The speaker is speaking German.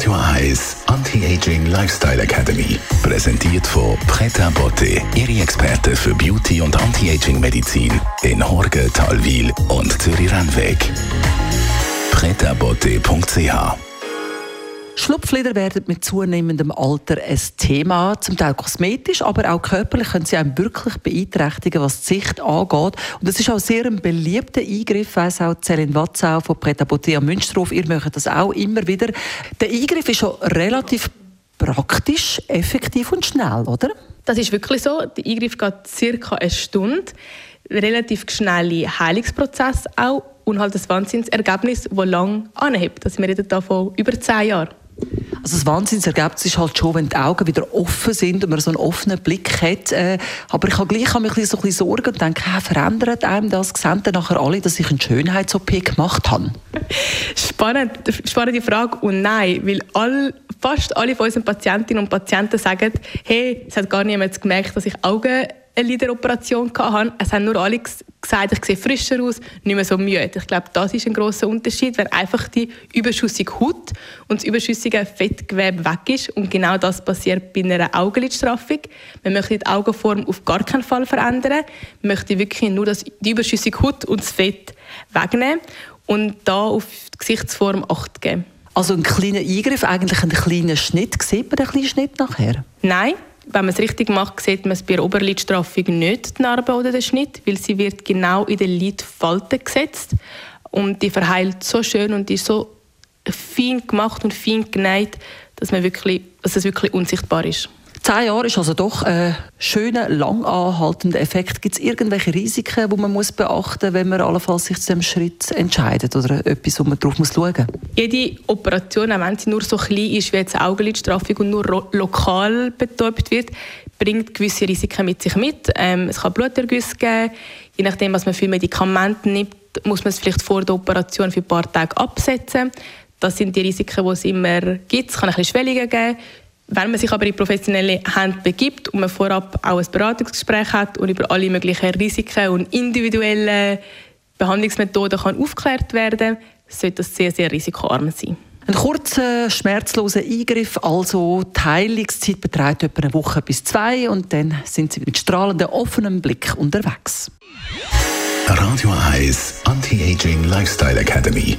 Radio Eyes Anti-Aging Lifestyle Academy. Präsentiert von Preta Botte, Ihre Experte für Beauty und Anti-Aging Medizin in Horge, Talwil und Zürich-Rennweg. pretabotte.ch Schlupflider werden mit zunehmendem Alter ein Thema, zum Teil kosmetisch, aber auch körperlich können sie einem wirklich beeinträchtigen, was die Sicht angeht. Und es ist auch sehr ein beliebter Eingriff, weiss auch Céline Watzau von Preta Botte am Münsterhof. Ihr möchtet das auch immer wieder. Der Eingriff ist schon relativ praktisch, effektiv und schnell, oder? Das ist wirklich so. Der Eingriff geht circa eine Stunde. Relativ schnelle Heilungsprozess auch und halt das Wahnsinnsergebnis, das lang anhebt. Also wir reden da von über zehn Jahren. Also das Wahnsinnsergebnis ist halt schon, wenn die Augen wieder offen sind und man so einen offenen Blick hat. Äh, aber ich habe gleich habe mich so ein bisschen Sorgen und denke, hey, verändert einem das? Sehen dann nachher alle, dass ich eine Schönheits-OP gemacht habe? Spannend, spannende Frage und nein, weil all, fast alle von unseren Patientinnen und Patienten sagen, hey, es hat gar niemand gemerkt, dass ich Augen eine Lideroperation hatte. Es haben nur alle gesagt, ich sehe frischer aus, nicht mehr so müde. Ich glaube, das ist ein großer Unterschied, wenn einfach die überschüssige Haut und das überschüssige Fettgewebe weg ist. Und genau das passiert bei einer Augenlidstraffung. Man möchte die Augenform auf gar keinen Fall verändern. Man möchte wirklich nur das, die überschüssige Haut und das Fett wegnehmen und da auf die Gesichtsform Acht geben. Also ein kleiner Eingriff, eigentlich ein kleiner Schnitt. Sieht man den kleinen Schnitt nachher? Nein, wenn man es richtig macht, sieht man es bei der Oberlidstraffung nicht, die Narbe oder den Schnitt, weil sie wird genau in den Lidfalte gesetzt und die verheilt so schön und ist so fein gemacht und fein genäht, dass, man wirklich, dass es wirklich unsichtbar ist. Zehn Jahre ist also doch ein schöner, lang anhaltender Effekt. Gibt es irgendwelche Risiken, die man muss beachten muss, wenn man sich zu diesem Schritt entscheidet oder etwas, wo man darauf muss schauen muss? Jede Operation, auch wenn sie nur so klein ist wie jetzt Augenlidstraffung und nur lokal betäubt wird, bringt gewisse Risiken mit sich mit. Ähm, es kann Blutergüsse geben. Je nachdem, was man für Medikamente nimmt, muss man es vielleicht vor der Operation für ein paar Tage absetzen. Das sind die Risiken, die es immer gibt. Es kann ein bisschen Schwellungen geben. Wenn man sich aber in professionelle Hände begibt und man vorab auch ein Beratungsgespräch hat und über alle möglichen Risiken und individuelle Behandlungsmethoden kann aufgeklärt werden, sollte das sehr, sehr risikoarm sein. Ein kurzer, schmerzloser Eingriff, also die Heilungszeit beträgt etwa eine Woche bis zwei und dann sind Sie mit strahlendem, offenem Blick unterwegs. Radio Eyes Anti-Aging Lifestyle Academy